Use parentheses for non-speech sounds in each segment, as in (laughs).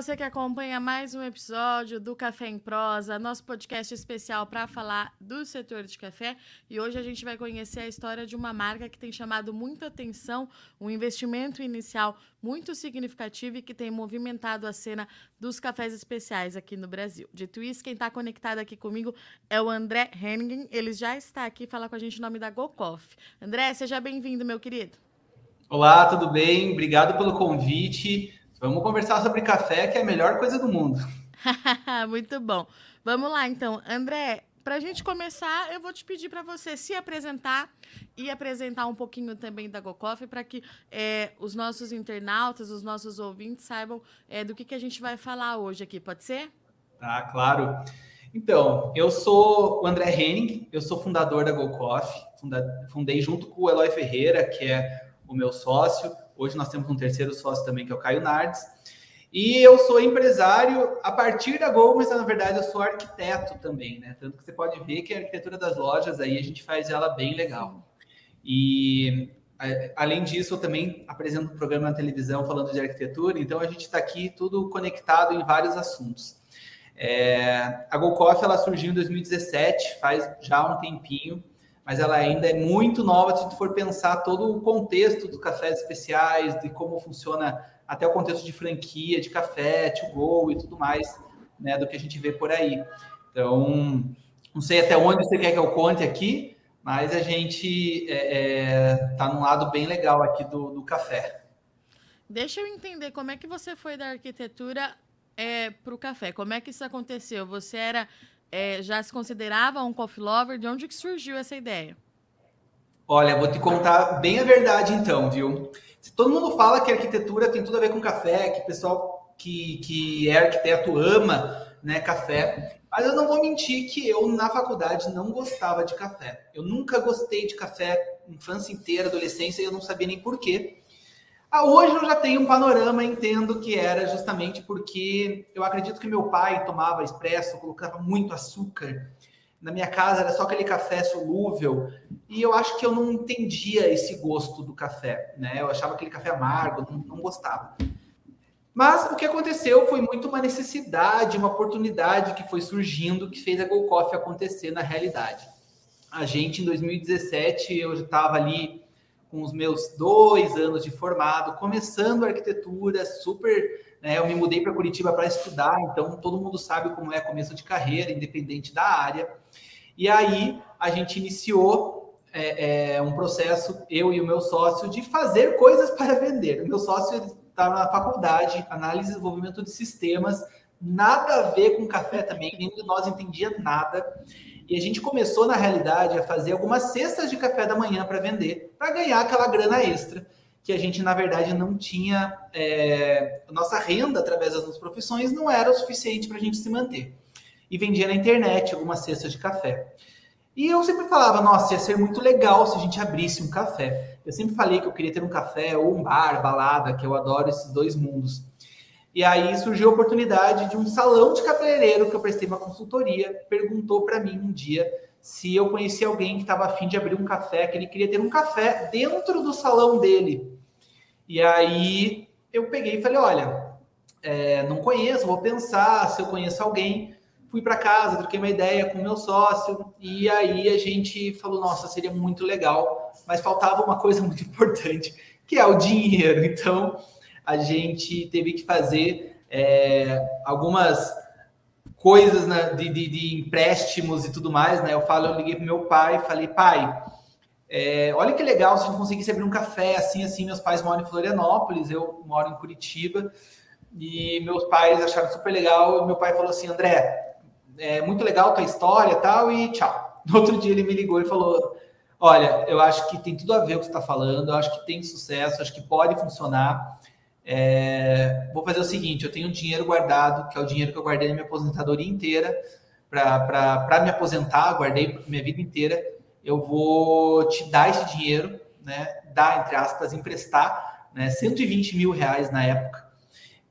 Você que acompanha mais um episódio do Café em Prosa, nosso podcast especial para falar do setor de café. E hoje a gente vai conhecer a história de uma marca que tem chamado muita atenção, um investimento inicial muito significativo e que tem movimentado a cena dos cafés especiais aqui no Brasil. Dito isso, quem está conectado aqui comigo é o André Henning. Ele já está aqui falar com a gente em nome da GoCoff. André, seja bem-vindo, meu querido. Olá, tudo bem? Obrigado pelo convite. Vamos conversar sobre café, que é a melhor coisa do mundo. (laughs) Muito bom. Vamos lá, então. André, para a gente começar, eu vou te pedir para você se apresentar e apresentar um pouquinho também da GoCoffee para que é, os nossos internautas, os nossos ouvintes saibam é, do que, que a gente vai falar hoje aqui. Pode ser? Tá, claro. Então, eu sou o André Henning, eu sou fundador da GoCoffee, fundei junto com o Eloy Ferreira, que é o meu sócio. Hoje nós temos um terceiro sócio também, que é o Caio Nardes. E eu sou empresário a partir da Gol, mas na verdade eu sou arquiteto também, né? Tanto que você pode ver que a arquitetura das lojas aí a gente faz ela bem legal. E além disso, eu também apresento um programa na televisão falando de arquitetura, então a gente está aqui tudo conectado em vários assuntos. É, a GoCoff ela surgiu em 2017, faz já um tempinho mas ela ainda é muito nova se for pensar todo o contexto dos cafés especiais, de como funciona até o contexto de franquia, de café, to go e tudo mais, né, do que a gente vê por aí. Então, não sei até onde você quer que eu conte aqui, mas a gente está é, é, tá num lado bem legal aqui do, do café. Deixa eu entender como é que você foi da arquitetura é, para o café. Como é que isso aconteceu? Você era é, já se considerava um coffee lover? De onde que surgiu essa ideia? Olha, vou te contar bem a verdade então, viu? Se todo mundo fala que arquitetura tem tudo a ver com café, que o pessoal que, que é arquiteto ama né, café, mas eu não vou mentir que eu, na faculdade, não gostava de café. Eu nunca gostei de café, infância inteira, adolescência, e eu não sabia nem porquê. Ah, hoje eu já tenho um panorama, entendo que era justamente porque eu acredito que meu pai tomava expresso, colocava muito açúcar. Na minha casa era só aquele café solúvel e eu acho que eu não entendia esse gosto do café, né? Eu achava aquele café amargo, não, não gostava. Mas o que aconteceu foi muito uma necessidade, uma oportunidade que foi surgindo que fez a Go Coffee acontecer na realidade. A gente, em 2017, eu estava ali com os meus dois anos de formado, começando arquitetura, super. Né, eu me mudei para Curitiba para estudar, então todo mundo sabe como é começo de carreira, independente da área. E aí a gente iniciou é, é, um processo, eu e o meu sócio, de fazer coisas para vender. O meu sócio estava na faculdade, análise e desenvolvimento de sistemas, nada a ver com café também, nenhum de nós entendia nada. E a gente começou, na realidade, a fazer algumas cestas de café da manhã para vender, para ganhar aquela grana extra, que a gente, na verdade, não tinha. É, nossa renda através das nossas profissões não era o suficiente para a gente se manter. E vendia na internet algumas cestas de café. E eu sempre falava, nossa, ia ser muito legal se a gente abrisse um café. Eu sempre falei que eu queria ter um café ou um bar, balada, que eu adoro esses dois mundos. E aí surgiu a oportunidade de um salão de cabeleireiro que eu prestei uma consultoria, perguntou para mim um dia se eu conhecia alguém que estava afim de abrir um café, que ele queria ter um café dentro do salão dele. E aí eu peguei e falei, olha, é, não conheço, vou pensar se eu conheço alguém. Fui para casa, troquei uma ideia com meu sócio e aí a gente falou, nossa, seria muito legal, mas faltava uma coisa muito (laughs) importante, que é o dinheiro. Então a gente teve que fazer é, algumas coisas né, de, de, de, empréstimos e tudo mais, né? Eu falo, eu liguei pro meu pai falei, pai, é, olha que legal se a gente conseguisse abrir um café assim, assim. Meus pais moram em Florianópolis, eu moro em Curitiba, e meus pais acharam super legal. Meu pai falou assim, André, é muito legal tua história tal, e tchau. (laughs) No outro dia ele me ligou e falou, olha, eu acho que tem tudo a ver o que você está falando, eu acho que tem sucesso, acho que pode funcionar. É, vou fazer o seguinte: eu tenho um dinheiro guardado, que é o dinheiro que eu guardei na minha aposentadoria inteira, para me aposentar, guardei minha vida inteira. Eu vou te dar esse dinheiro, né? Dar, entre aspas, emprestar, né? 120 mil reais na época,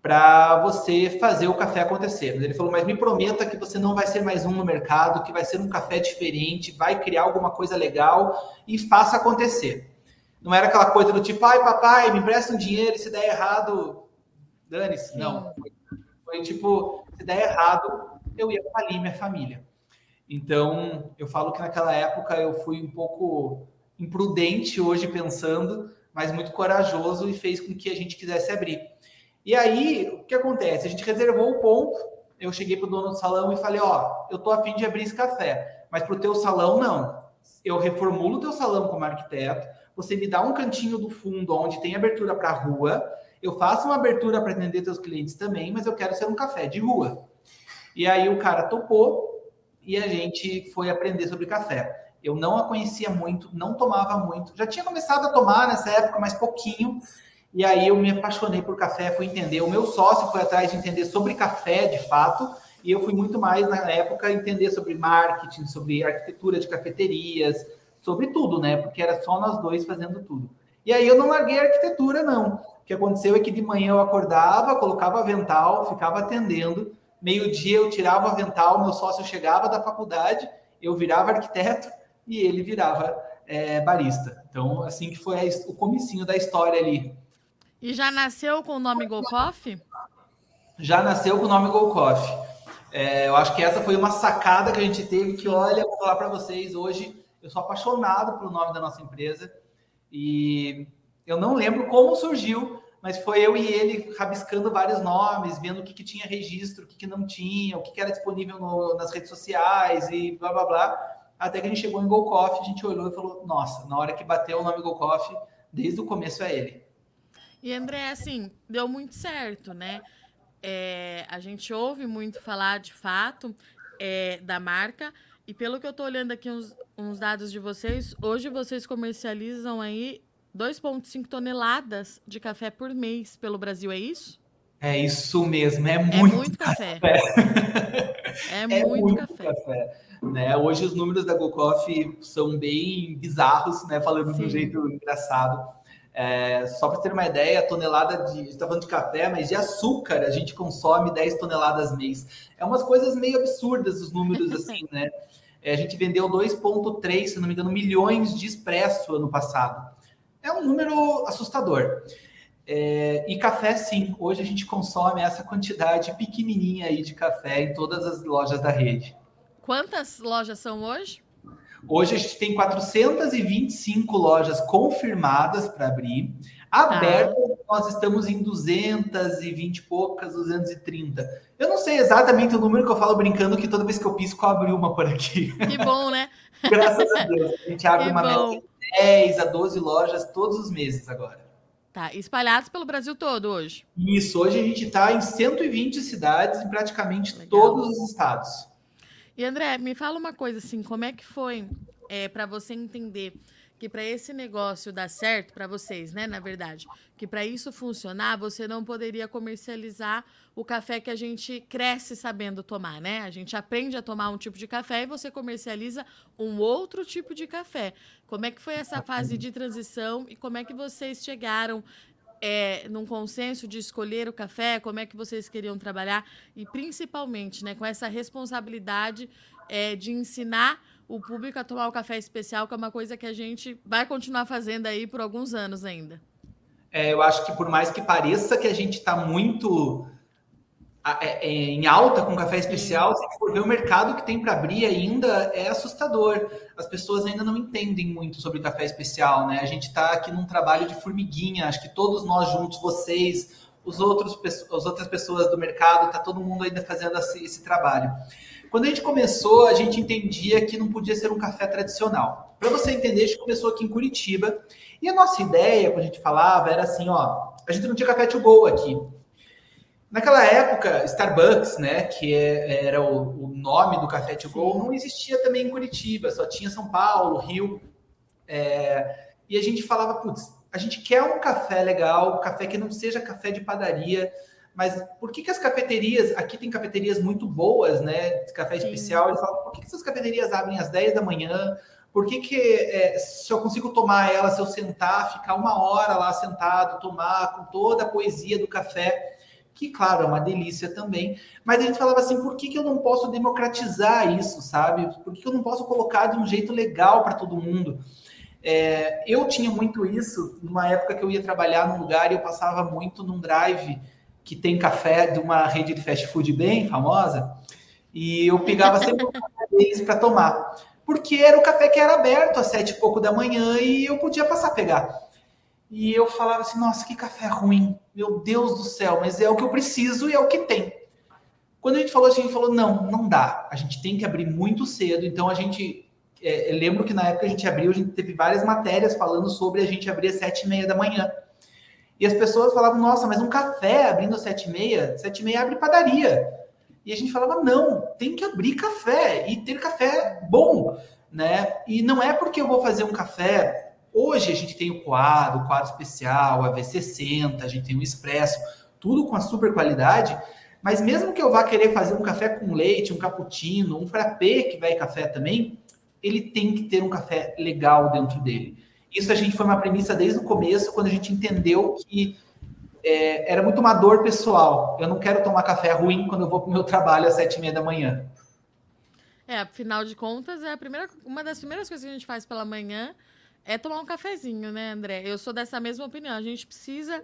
para você fazer o café acontecer. Ele falou: Mas me prometa que você não vai ser mais um no mercado, que vai ser um café diferente, vai criar alguma coisa legal e faça acontecer. Não era aquela coisa do tipo, ai, papai, me empresta um dinheiro se der errado, Dane-se. Não. Foi, foi tipo, se der errado, eu ia falir minha família. Então, eu falo que naquela época eu fui um pouco imprudente hoje pensando, mas muito corajoso e fez com que a gente quisesse abrir. E aí, o que acontece? A gente reservou o ponto, eu cheguei para o dono do salão e falei, ó, eu tô afim de abrir esse café, mas para o teu salão, não. Eu reformulo o teu salão como arquiteto, você me dá um cantinho do fundo onde tem abertura para a rua, eu faço uma abertura para atender teus clientes também, mas eu quero ser um café de rua. E aí o cara topou, e a gente foi aprender sobre café. Eu não a conhecia muito, não tomava muito. Já tinha começado a tomar nessa época, mas pouquinho. E aí eu me apaixonei por café, fui entender. O meu sócio foi atrás de entender sobre café, de fato, e eu fui muito mais na época entender sobre marketing, sobre arquitetura de cafeterias, sobre tudo, né? Porque era só nós dois fazendo tudo. E aí eu não larguei a arquitetura, não. O que aconteceu é que de manhã eu acordava, colocava avental, ficava atendendo, Meio-dia eu tirava o avental, meu sócio chegava da faculdade, eu virava arquiteto e ele virava é, barista. Então, assim que foi a, o comecinho da história ali. E já nasceu com o nome Golkoff? Já nasceu com o nome Golkoff. É, eu acho que essa foi uma sacada que a gente teve que, olha, vou falar para vocês, hoje eu sou apaixonado pelo nome da nossa empresa e eu não lembro como surgiu, mas foi eu e ele rabiscando vários nomes, vendo o que, que tinha registro, o que, que não tinha, o que, que era disponível no, nas redes sociais e blá blá blá. Até que a gente chegou em Golcoff, a gente olhou e falou: nossa, na hora que bateu o nome Golcoff, desde o começo é ele. E André, assim, deu muito certo, né? É, a gente ouve muito falar de fato é, da marca. E pelo que eu tô olhando aqui uns, uns dados de vocês, hoje vocês comercializam aí 2,5 toneladas de café por mês pelo Brasil, é isso? É isso mesmo, é, é muito, muito café. café. (laughs) É, é, muito, muito café. café. Né? Hoje os números da GoCoffee são bem bizarros, né? falando Sim. de um jeito engraçado. É, só para ter uma ideia, a tonelada de. A gente está falando de café, mas de açúcar a gente consome 10 toneladas mês. É umas coisas meio absurdas os números (laughs) assim, né? É, a gente vendeu 2,3, se não me engano, milhões de expresso ano passado é um número assustador. É, e café, sim. Hoje a gente consome essa quantidade pequenininha aí de café em todas as lojas da rede. Quantas lojas são hoje? Hoje a gente tem 425 lojas confirmadas para abrir. Abertas, ah. nós estamos em 220 e poucas, 230. Eu não sei exatamente o número que eu falo brincando, que toda vez que eu pisco, eu abro uma por aqui. Que bom, né? (laughs) Graças a Deus. A gente abre que uma bom. meta 10 a 12 lojas todos os meses agora. Tá, espalhados pelo Brasil todo hoje. Isso, hoje a gente está em 120 cidades, em praticamente Legal. todos os estados. E André, me fala uma coisa assim, como é que foi é, para você entender que para esse negócio dar certo para vocês, né, na verdade, que para isso funcionar, você não poderia comercializar o café que a gente cresce sabendo tomar, né? A gente aprende a tomar um tipo de café e você comercializa um outro tipo de café. Como é que foi essa fase de transição e como é que vocês chegaram é, num consenso de escolher o café, como é que vocês queriam trabalhar e principalmente, né, com essa responsabilidade é, de ensinar o público a tomar o café especial, que é uma coisa que a gente vai continuar fazendo aí por alguns anos ainda. É, eu acho que por mais que pareça que a gente está muito é, é, em alta com café especial, se for ver o mercado que tem para abrir ainda é assustador. As pessoas ainda não entendem muito sobre café especial, né? A gente está aqui num trabalho de formiguinha. Acho que todos nós juntos, vocês, os outros, as outras pessoas do mercado, tá todo mundo ainda fazendo esse, esse trabalho. Quando a gente começou, a gente entendia que não podia ser um café tradicional. Para você entender, a gente começou aqui em Curitiba e a nossa ideia, quando a gente falava, era assim, ó, a gente não tinha café to go aqui. Naquela época, Starbucks, né, que é, era o, o, nome do café to go, não existia também em Curitiba, só tinha São Paulo, Rio. É, e a gente falava, putz, a gente quer um café legal, um café que não seja café de padaria, mas por que, que as cafeterias, aqui tem cafeterias muito boas, né? Café especial, eles falam, por que, que essas cafeterias abrem às 10 da manhã? Por que, que é, se eu consigo tomar ela, se eu sentar, ficar uma hora lá sentado, tomar com toda a poesia do café, que, claro, é uma delícia também, mas a gente falava assim, por que, que eu não posso democratizar isso, sabe? Por que, que eu não posso colocar de um jeito legal para todo mundo? É, eu tinha muito isso numa época que eu ia trabalhar num lugar e eu passava muito num drive que tem café de uma rede de fast food bem famosa, e eu pegava sempre um café deles para tomar. Porque era o café que era aberto às sete e pouco da manhã e eu podia passar a pegar. E eu falava assim, nossa, que café ruim. Meu Deus do céu, mas é o que eu preciso e é o que tem. Quando a gente falou assim, a gente falou, não, não dá. A gente tem que abrir muito cedo. Então a gente. É, lembro que na época a gente abriu, a gente teve várias matérias falando sobre a gente abrir às sete e meia da manhã. E as pessoas falavam, nossa, mas um café abrindo às sete e meia, sete e meia abre padaria. E a gente falava, não, tem que abrir café e ter café bom, né? E não é porque eu vou fazer um café. Hoje a gente tem o quadro, o quadro especial, a V60, a gente tem o expresso, tudo com a super qualidade. Mas mesmo que eu vá querer fazer um café com leite, um cappuccino, um frappé que vai café também, ele tem que ter um café legal dentro dele. Isso a gente foi uma premissa desde o começo, quando a gente entendeu que é, era muito uma dor pessoal. Eu não quero tomar café ruim quando eu vou para o meu trabalho às sete e meia da manhã. É, afinal de contas, é a primeira, uma das primeiras coisas que a gente faz pela manhã é tomar um cafezinho, né, André? Eu sou dessa mesma opinião. A gente precisa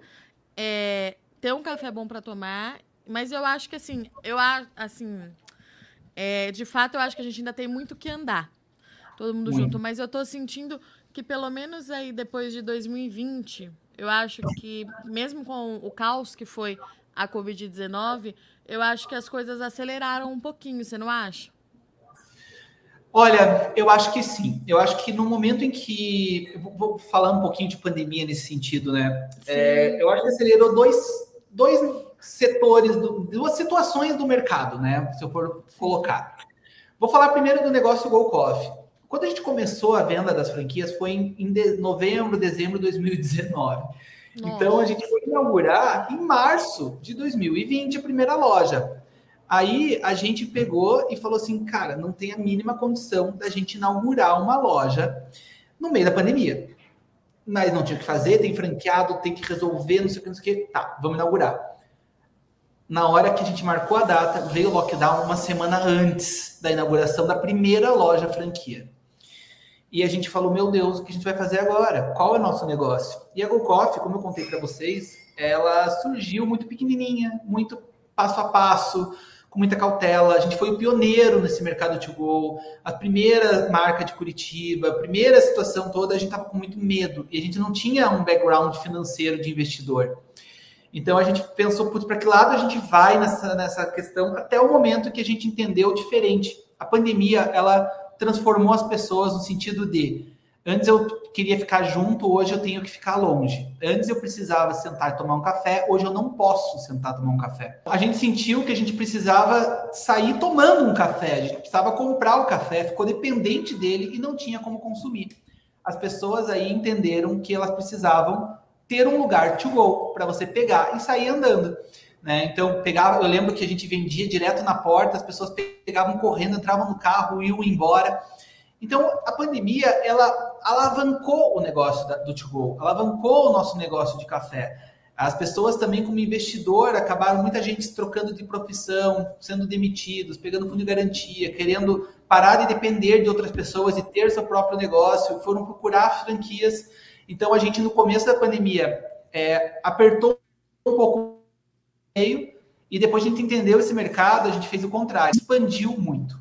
é, ter um café bom para tomar, mas eu acho que assim, eu assim, é, de fato, eu acho que a gente ainda tem muito que andar, todo mundo muito. junto. Mas eu estou sentindo que pelo menos aí depois de 2020 eu acho que, mesmo com o caos que foi a Covid-19, eu acho que as coisas aceleraram um pouquinho, você não acha? Olha, eu acho que sim. Eu acho que no momento em que. Vou falar um pouquinho de pandemia nesse sentido, né? É, eu acho que acelerou dois, dois setores, duas situações do mercado, né? Se eu for colocar. Vou falar primeiro do negócio Go Coffee. Quando a gente começou a venda das franquias foi em, em de, novembro, dezembro de 2019. Nossa. Então a gente foi inaugurar em março de 2020 a primeira loja. Aí a gente pegou e falou assim, cara, não tem a mínima condição da gente inaugurar uma loja no meio da pandemia. Mas não tinha o que fazer, tem franqueado, tem que resolver, não sei o que, não sei o que. Tá, vamos inaugurar. Na hora que a gente marcou a data, veio o lockdown uma semana antes da inauguração da primeira loja franquia. E a gente falou, meu Deus, o que a gente vai fazer agora? Qual é o nosso negócio? E a GoCoffee, como eu contei para vocês, ela surgiu muito pequenininha, muito passo a passo, com muita cautela. A gente foi o pioneiro nesse mercado to go, a primeira marca de Curitiba, a primeira situação toda, a gente estava com muito medo e a gente não tinha um background financeiro de investidor. Então a gente pensou, para que lado a gente vai nessa, nessa questão até o momento que a gente entendeu diferente. A pandemia, ela transformou as pessoas no sentido de antes eu queria ficar junto, hoje eu tenho que ficar longe. Antes eu precisava sentar e tomar um café, hoje eu não posso sentar e tomar um café. A gente sentiu que a gente precisava sair tomando um café, a gente precisava comprar o café, ficou dependente dele e não tinha como consumir. As pessoas aí entenderam que elas precisavam ter um lugar to go para você pegar e sair andando. Né? Então, pegava, eu lembro que a gente vendia direto na porta, as pessoas pegavam correndo, entravam no carro, iam embora. Então, a pandemia, ela alavancou o negócio da, do to-go, alavancou o nosso negócio de café. As pessoas também, como investidor, acabaram muita gente trocando de profissão, sendo demitidos, pegando fundo de garantia, querendo parar de depender de outras pessoas e ter seu próprio negócio, foram procurar franquias. Então, a gente, no começo da pandemia, é, apertou um pouco meio, e depois a gente entendeu esse mercado, a gente fez o contrário, expandiu muito.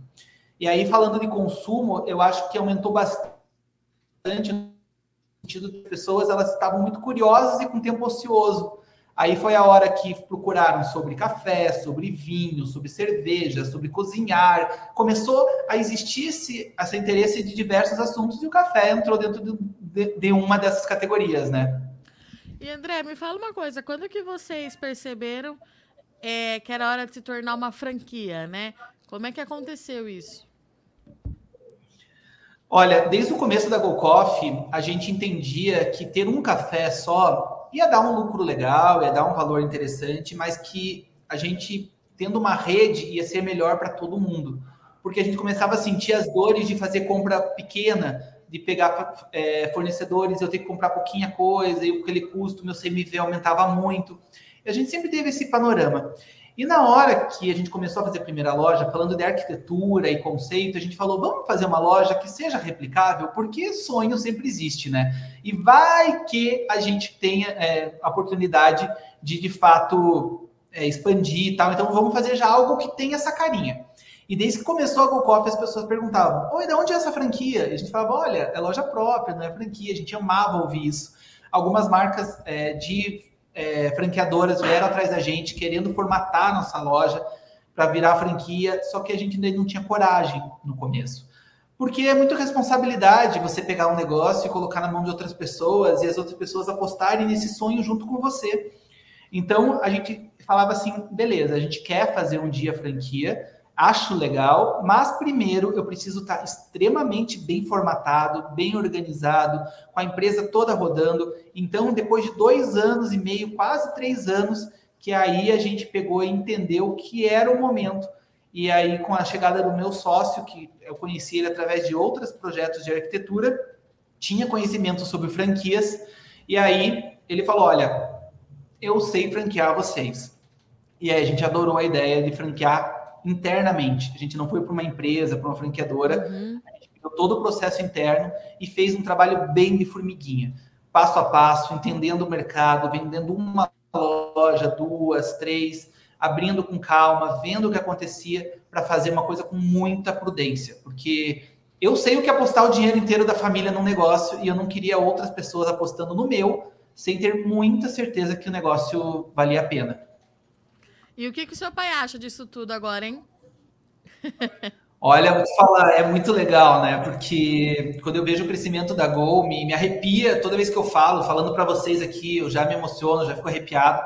E aí, falando de consumo, eu acho que aumentou bastante no sentido de pessoas, elas estavam muito curiosas e com tempo ocioso. Aí foi a hora que procuraram sobre café, sobre vinho, sobre cerveja, sobre cozinhar. Começou a existir esse, esse interesse de diversos assuntos e o café entrou dentro de, de uma dessas categorias, né? E André, me fala uma coisa, quando que vocês perceberam é, que era hora de se tornar uma franquia, né? Como é que aconteceu isso? Olha, desde o começo da Go Coffee, a gente entendia que ter um café só ia dar um lucro legal, ia dar um valor interessante, mas que a gente, tendo uma rede, ia ser melhor para todo mundo. Porque a gente começava a sentir as dores de fazer compra pequena, de pegar é, fornecedores, eu ter que comprar pouquinha coisa, e aquele custo, meu CMV aumentava muito. E a gente sempre teve esse panorama. E na hora que a gente começou a fazer a primeira loja, falando de arquitetura e conceito, a gente falou, vamos fazer uma loja que seja replicável, porque sonho sempre existe, né? E vai que a gente tenha é, a oportunidade de, de fato, é, expandir e tal, então vamos fazer já algo que tenha essa carinha. E desde que começou a GoCoffee, as pessoas perguntavam: Oi, de onde é essa franquia? E a gente falava: Olha, é loja própria, não é franquia. A gente amava ouvir isso. Algumas marcas é, de é, franqueadoras vieram atrás da gente, querendo formatar a nossa loja para virar franquia, só que a gente ainda não tinha coragem no começo. Porque é muita responsabilidade você pegar um negócio e colocar na mão de outras pessoas e as outras pessoas apostarem nesse sonho junto com você. Então a gente falava assim: beleza, a gente quer fazer um dia franquia, acho legal, mas primeiro eu preciso estar extremamente bem formatado, bem organizado, com a empresa toda rodando. Então, depois de dois anos e meio, quase três anos, que aí a gente pegou e entendeu que era o momento. E aí, com a chegada do meu sócio, que eu conheci ele através de outros projetos de arquitetura, tinha conhecimento sobre franquias, e aí ele falou: Olha, eu sei franquear vocês. E aí a gente adorou a ideia de franquear internamente. A gente não foi para uma empresa, para uma franqueadora. Uhum. A gente pegou todo o processo interno e fez um trabalho bem de formiguinha, passo a passo, entendendo o mercado, vendendo uma loja, duas, três, abrindo com calma, vendo o que acontecia para fazer uma coisa com muita prudência, porque eu sei o que é apostar o dinheiro inteiro da família num negócio e eu não queria outras pessoas apostando no meu sem ter muita certeza que o negócio valia a pena. E o que, que o seu pai acha disso tudo agora, hein? Olha, vou falar, é muito legal, né? Porque quando eu vejo o crescimento da Gol, me, me arrepia toda vez que eu falo, falando para vocês aqui, eu já me emociono, já fico arrepiado,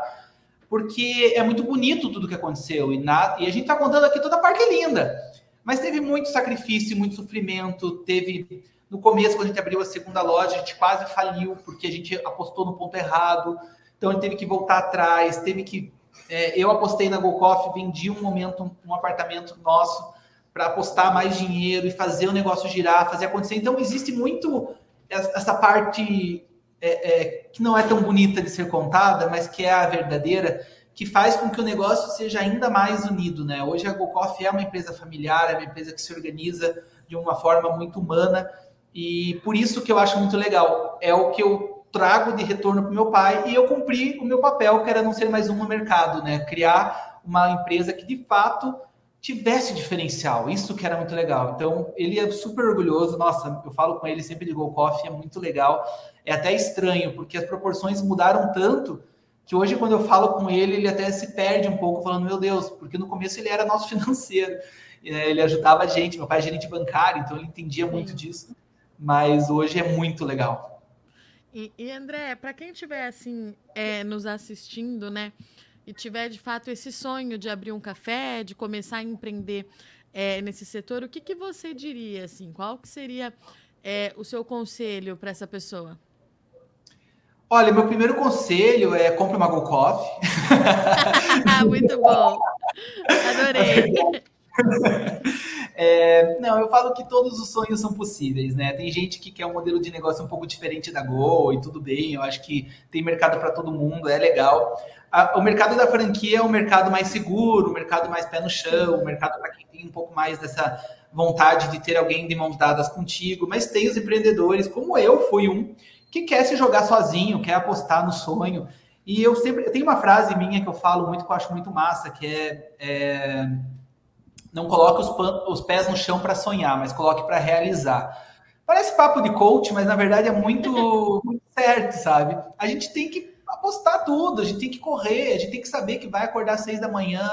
porque é muito bonito tudo que aconteceu e, na, e a gente está contando aqui toda a parte linda, mas teve muito sacrifício, muito sofrimento, teve no começo quando a gente abriu a segunda loja, a gente quase faliu porque a gente apostou no ponto errado, então a gente teve que voltar atrás, teve que é, eu apostei na GoCoff, vendi um momento um, um apartamento nosso para apostar mais dinheiro e fazer o negócio girar, fazer acontecer. Então, existe muito essa parte é, é, que não é tão bonita de ser contada, mas que é a verdadeira, que faz com que o negócio seja ainda mais unido. Né? Hoje a GoCoff é uma empresa familiar, é uma empresa que se organiza de uma forma muito humana, e por isso que eu acho muito legal. É o que eu trago de retorno para o meu pai e eu cumpri o meu papel, que era não ser mais um no mercado, né? Criar uma empresa que de fato tivesse diferencial. Isso que era muito legal. Então, ele é super orgulhoso. Nossa, eu falo com ele sempre de Go Coffee, é muito legal. É até estranho, porque as proporções mudaram tanto que hoje, quando eu falo com ele, ele até se perde um pouco, falando, meu Deus, porque no começo ele era nosso (laughs) financeiro. Ele ajudava a gente, meu pai é gerente bancário, então ele entendia muito disso. Mas hoje é muito legal. E, e André, para quem estiver assim é, nos assistindo, né, e tiver de fato esse sonho de abrir um café, de começar a empreender é, nesse setor, o que, que você diria assim? Qual que seria é, o seu conselho para essa pessoa? Olha, meu primeiro conselho é compre uma Go Coffee. (laughs) Muito bom. Adorei. (laughs) É, não, eu falo que todos os sonhos são possíveis, né? Tem gente que quer um modelo de negócio um pouco diferente da Go e tudo bem. Eu acho que tem mercado para todo mundo, é legal. A, o mercado da franquia é um mercado mais seguro, um mercado mais pé no chão, um mercado para quem tem um pouco mais dessa vontade de ter alguém de mãos dadas contigo. Mas tem os empreendedores, como eu fui um, que quer se jogar sozinho, quer apostar no sonho. E eu sempre eu tenho uma frase minha que eu falo muito, que eu acho muito massa, que é, é não coloque os, os pés no chão para sonhar, mas coloque para realizar. Parece papo de coach, mas na verdade é muito, (laughs) muito certo, sabe? A gente tem que apostar tudo, a gente tem que correr, a gente tem que saber que vai acordar às seis da manhã,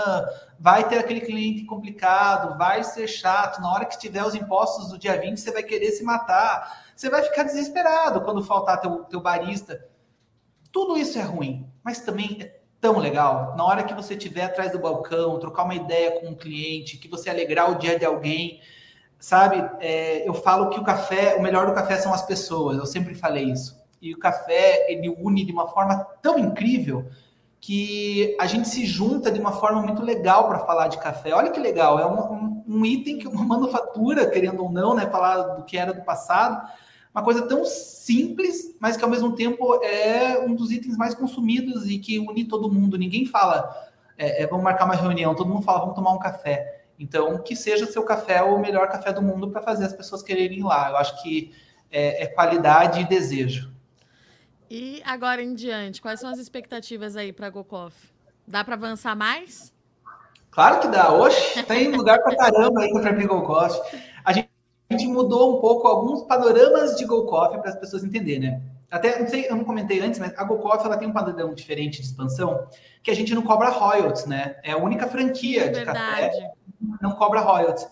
vai ter aquele cliente complicado, vai ser chato, na hora que tiver os impostos do dia 20, você vai querer se matar, você vai ficar desesperado quando faltar teu, teu barista. Tudo isso é ruim, mas também é tão legal. Na hora que você estiver atrás do balcão, trocar uma ideia com um cliente, que você alegrar o dia de alguém, sabe? É, eu falo que o café, o melhor do café são as pessoas. Eu sempre falei isso. E o café ele une de uma forma tão incrível que a gente se junta de uma forma muito legal para falar de café. Olha que legal, é um, um, um item que uma (laughs) manufatura, querendo ou não, né, falar do que era do passado, uma coisa tão simples, mas que ao mesmo tempo é um dos itens mais consumidos e que une todo mundo. Ninguém fala, é, é, vamos marcar uma reunião, todo mundo fala, vamos tomar um café. Então, que seja seu café o melhor café do mundo para fazer as pessoas quererem ir lá. Eu acho que é, é qualidade e desejo. E agora em diante, quais são as expectativas aí para a GoCoff? Dá para avançar mais? Claro que dá. Oxe, tem lugar para caramba ainda para abrir Go Coffee. A gente, a gente, mudou um pouco alguns panoramas de Go Coffee para as pessoas entenderem, né? Até, não sei, eu não comentei antes, mas a Go Coffee ela tem um padrão diferente de expansão, que a gente não cobra royalties, né? É a única franquia é de verdade. café não cobra royalties.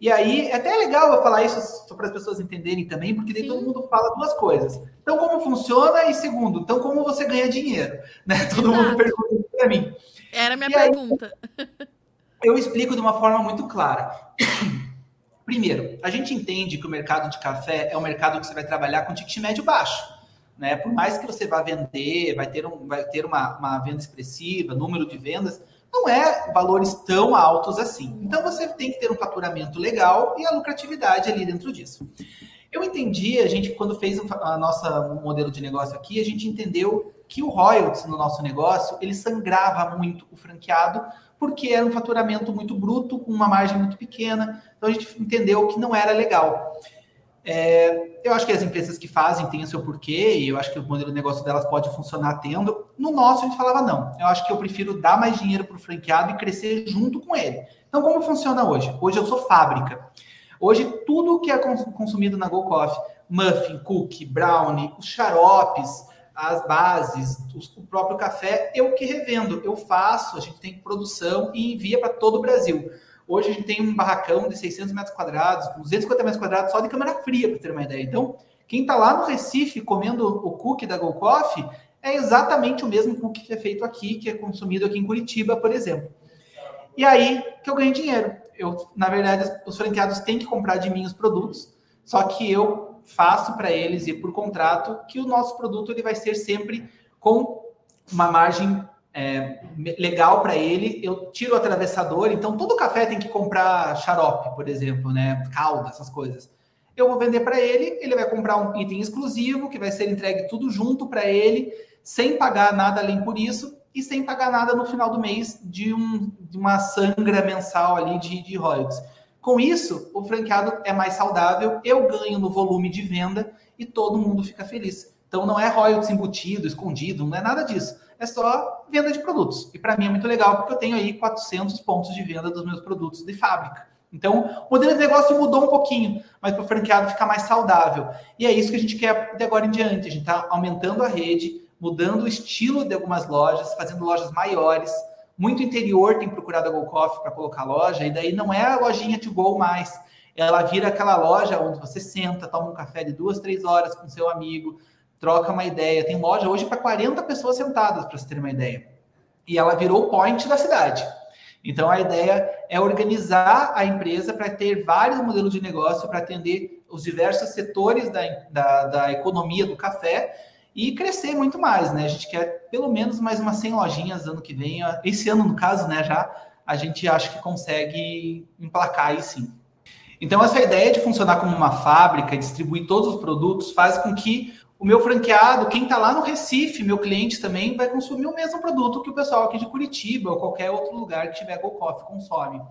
E aí, é até legal eu falar isso para as pessoas entenderem também, porque daí Sim. todo mundo fala duas coisas. Então, como funciona? E segundo, então, como você ganha dinheiro? Né? (laughs) Todo Exato. mundo pergunta para mim. Era a minha e pergunta. Aí, (laughs) eu explico de uma forma muito clara. Primeiro, a gente entende que o mercado de café é um mercado que você vai trabalhar com ticket médio baixo. Né? Por mais que você vá vender, vai ter, um, vai ter uma, uma venda expressiva, número de vendas, não é valores tão altos assim. Então você tem que ter um faturamento legal e a lucratividade ali dentro disso. Eu entendi, a gente quando fez a nossa modelo de negócio aqui, a gente entendeu que o royalties no nosso negócio, ele sangrava muito o franqueado, porque era um faturamento muito bruto, com uma margem muito pequena. Então a gente entendeu que não era legal. É, eu acho que as empresas que fazem têm o seu porquê, e eu acho que o modelo de negócio delas pode funcionar tendo. No nosso, a gente falava não. Eu acho que eu prefiro dar mais dinheiro para o franqueado e crescer junto com ele. Então, como funciona hoje? Hoje eu sou fábrica. Hoje, tudo que é consumido na Go Coffee, muffin, cookie, brownie, os xaropes, as bases, o próprio café, eu que revendo. Eu faço, a gente tem produção e envia para todo o Brasil. Hoje a gente tem um barracão de 600 metros quadrados, 250 metros quadrados só de câmera fria, para ter uma ideia. Então, quem está lá no Recife comendo o cookie da Go Coffee é exatamente o mesmo cookie que é feito aqui, que é consumido aqui em Curitiba, por exemplo. E aí que eu ganho dinheiro. Eu, na verdade, os franqueados têm que comprar de mim os produtos, só que eu faço para eles e por contrato que o nosso produto ele vai ser sempre com uma margem é, legal para ele, eu tiro o atravessador, então todo café tem que comprar xarope, por exemplo, né? Calda, essas coisas. Eu vou vender para ele, ele vai comprar um item exclusivo que vai ser entregue tudo junto para ele, sem pagar nada além por isso e sem pagar nada no final do mês de, um, de uma sangra mensal ali de, de royalties. Com isso, o franqueado é mais saudável, eu ganho no volume de venda e todo mundo fica feliz. Então não é royalties embutido, escondido, não é nada disso é só venda de produtos. E para mim é muito legal porque eu tenho aí 400 pontos de venda dos meus produtos de fábrica. Então, o modelo de negócio mudou um pouquinho, mas para o franqueado ficar mais saudável. E é isso que a gente quer de agora em diante. A gente está aumentando a rede, mudando o estilo de algumas lojas, fazendo lojas maiores. Muito interior tem procurado a Go Coffee para colocar loja, e daí não é a lojinha to go mais. Ela vira aquela loja onde você senta, toma um café de duas, três horas com seu amigo, troca uma ideia. Tem loja hoje para 40 pessoas sentadas, para você ter uma ideia. E ela virou o point da cidade. Então a ideia é organizar a empresa para ter vários modelos de negócio para atender os diversos setores da, da, da, economia do café e crescer muito mais, né? A gente quer pelo menos mais umas 100 lojinhas ano que vem. Esse ano, no caso, né, já a gente acha que consegue emplacar aí sim. Então, essa ideia de funcionar como uma fábrica, distribuir todos os produtos, faz com que o meu franqueado, quem está lá no Recife, meu cliente também, vai consumir o mesmo produto que o pessoal aqui de Curitiba ou qualquer outro lugar que tiver Go Coffee consome.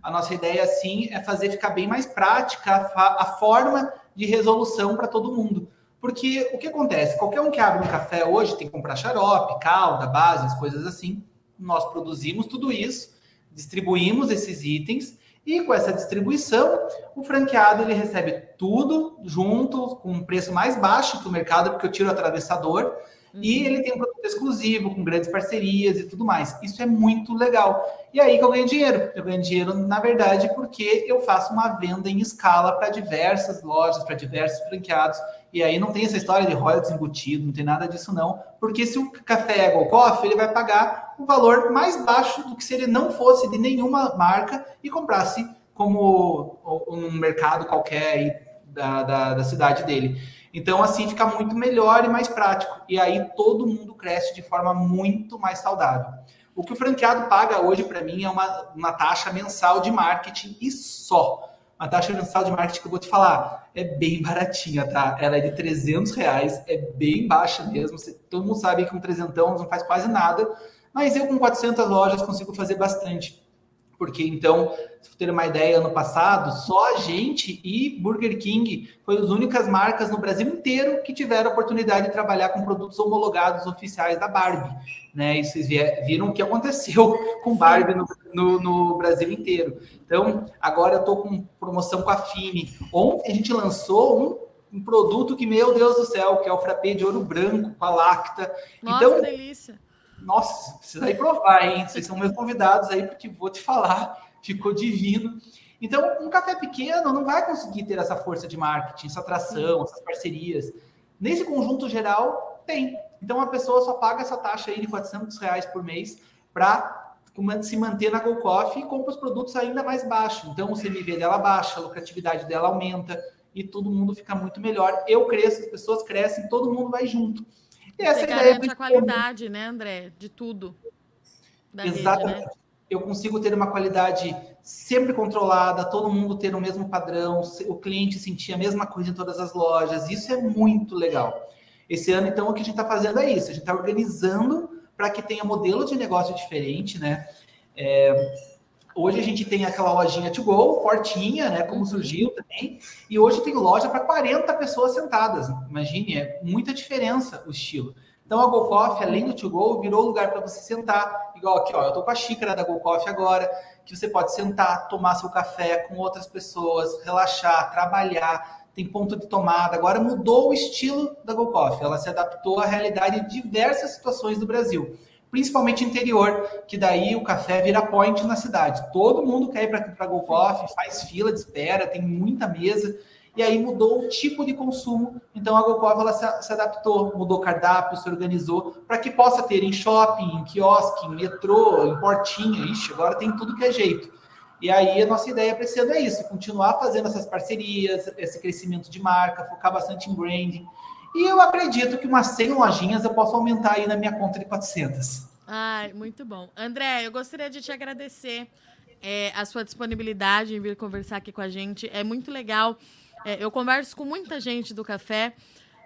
A nossa ideia, assim, é fazer ficar bem mais prática a, a forma de resolução para todo mundo. Porque o que acontece? Qualquer um que abre um café hoje tem que comprar xarope, calda, bases, coisas assim. Nós produzimos tudo isso, distribuímos esses itens e com essa distribuição, o franqueado ele recebe tudo junto, com um preço mais baixo que o mercado, porque eu tiro o atravessador, uhum. e ele tem um produto exclusivo, com grandes parcerias e tudo mais. Isso é muito legal. E aí que eu ganho dinheiro. Eu ganho dinheiro, na verdade, porque eu faço uma venda em escala para diversas lojas, para diversos franqueados. E aí não tem essa história de royalties embutido, não tem nada disso não. Porque se o café é Go Coffee, ele vai pagar o um valor mais baixo do que se ele não fosse de nenhuma marca e comprasse como um mercado qualquer da, da, da cidade dele. Então, assim, fica muito melhor e mais prático. E aí todo mundo cresce de forma muito mais saudável. O que o franqueado paga hoje para mim é uma, uma taxa mensal de marketing e só a taxa mensal de marketing que eu vou te falar é bem baratinha, tá? Ela é de 300 reais, é bem baixa mesmo. Você, todo mundo sabe que com 300 não faz quase nada, mas eu com 400 lojas consigo fazer bastante. Porque então, se ter uma ideia, ano passado, só a gente e Burger King foram as únicas marcas no Brasil inteiro que tiveram a oportunidade de trabalhar com produtos homologados oficiais da Barbie. Né? E vocês viram o que aconteceu (laughs) com Barbie no, no, no Brasil inteiro. Então, agora eu estou com promoção com a Fini. Ontem a gente lançou um, um, produto que, meu Deus do céu, que é o frappé de ouro branco com a Lacta. Nossa, então, delícia! Nossa, precisa ir provar, hein? Vocês são meus convidados aí, porque vou te falar, ficou divino. Então, um café pequeno não vai conseguir ter essa força de marketing, essa atração, essas parcerias. Nesse conjunto geral, tem. Então, a pessoa só paga essa taxa aí de 400 reais por mês para se manter na GoCoffee e compra os produtos ainda mais baixos. Então, o CMV dela baixa, a lucratividade dela aumenta e todo mundo fica muito melhor. Eu cresço, as pessoas crescem, todo mundo vai junto. E essa Você ideia garante a qualidade, né, André? De tudo. Exatamente. Rede, né? Eu consigo ter uma qualidade sempre controlada, todo mundo ter o mesmo padrão, o cliente sentir a mesma coisa em todas as lojas. Isso é muito legal. Esse ano, então, o que a gente está fazendo é isso. A gente está organizando para que tenha modelo de negócio diferente, né? É, hoje a gente tem aquela lojinha to go, portinha, né? Como surgiu também. E hoje tem loja para 40 pessoas sentadas. Imagine, é muita diferença o estilo. Então a GoCoffee, além do to go, virou lugar para você sentar. Igual aqui, ó, eu tô com a xícara da GoCoffee agora, que você pode sentar, tomar seu café com outras pessoas, relaxar, trabalhar. Tem ponto de tomada. Agora mudou o estilo da GoCoffee. Ela se adaptou à realidade de diversas situações do Brasil principalmente interior, que daí o café vira point na cidade. Todo mundo quer ir para Go Coffee, faz fila de espera, tem muita mesa, e aí mudou o tipo de consumo. Então a Go Coffee ela se, se adaptou, mudou cardápio, se organizou para que possa ter em shopping, em quiosque, em metrô, em portinha. Ixi, agora tem tudo que é jeito. E aí a nossa ideia para esse ano é isso, continuar fazendo essas parcerias, esse crescimento de marca, focar bastante em branding. E eu acredito que umas 100 lojinhas eu posso aumentar aí na minha conta de 400. Ai, muito bom. André, eu gostaria de te agradecer é, a sua disponibilidade em vir conversar aqui com a gente. É muito legal. É, eu converso com muita gente do café,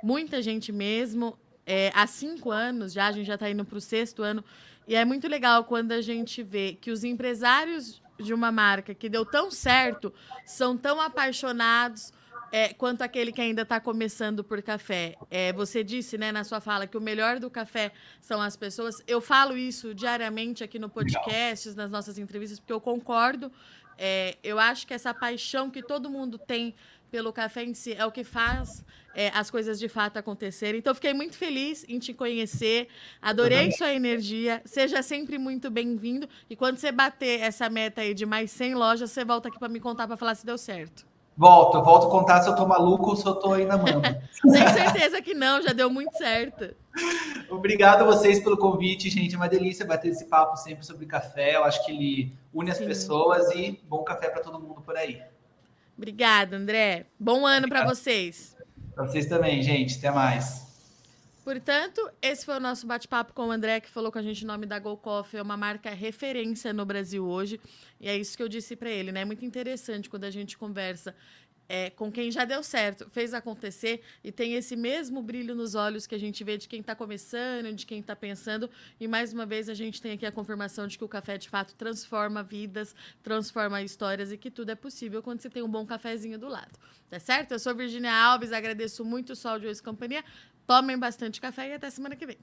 muita gente mesmo. É, há cinco anos já, a gente já está indo para o sexto ano. E é muito legal quando a gente vê que os empresários de uma marca que deu tão certo são tão apaixonados é, quanto aquele que ainda está começando por café, é, você disse né, na sua fala que o melhor do café são as pessoas. Eu falo isso diariamente aqui no podcast, nas nossas entrevistas, porque eu concordo. É, eu acho que essa paixão que todo mundo tem pelo café em si é o que faz é, as coisas de fato acontecerem. Então, fiquei muito feliz em te conhecer. Adorei sua energia. Seja sempre muito bem-vindo. E quando você bater essa meta aí de mais 100 lojas, você volta aqui para me contar para falar se deu certo. Volto, eu volto contar se eu tô maluco ou se eu tô ainda mando. (laughs) Tenho certeza que não, já deu muito certo. Obrigado a vocês pelo convite, gente. É uma delícia bater esse papo sempre sobre café. Eu acho que ele une as Sim. pessoas e bom café para todo mundo por aí. Obrigada, André. Bom ano para vocês. Para vocês também, gente. Até mais. Portanto, esse foi o nosso bate-papo com o André, que falou com a gente o nome da Go Coffee, é uma marca referência no Brasil hoje. E é isso que eu disse para ele, né? É muito interessante quando a gente conversa é, com quem já deu certo, fez acontecer e tem esse mesmo brilho nos olhos que a gente vê de quem está começando, de quem está pensando. E mais uma vez a gente tem aqui a confirmação de que o café de fato transforma vidas, transforma histórias e que tudo é possível quando você tem um bom cafezinho do lado. Tá certo? Eu sou Virginia Alves, agradeço muito o Sol de Hoje Companhia. Tomem bastante café e até semana que vem.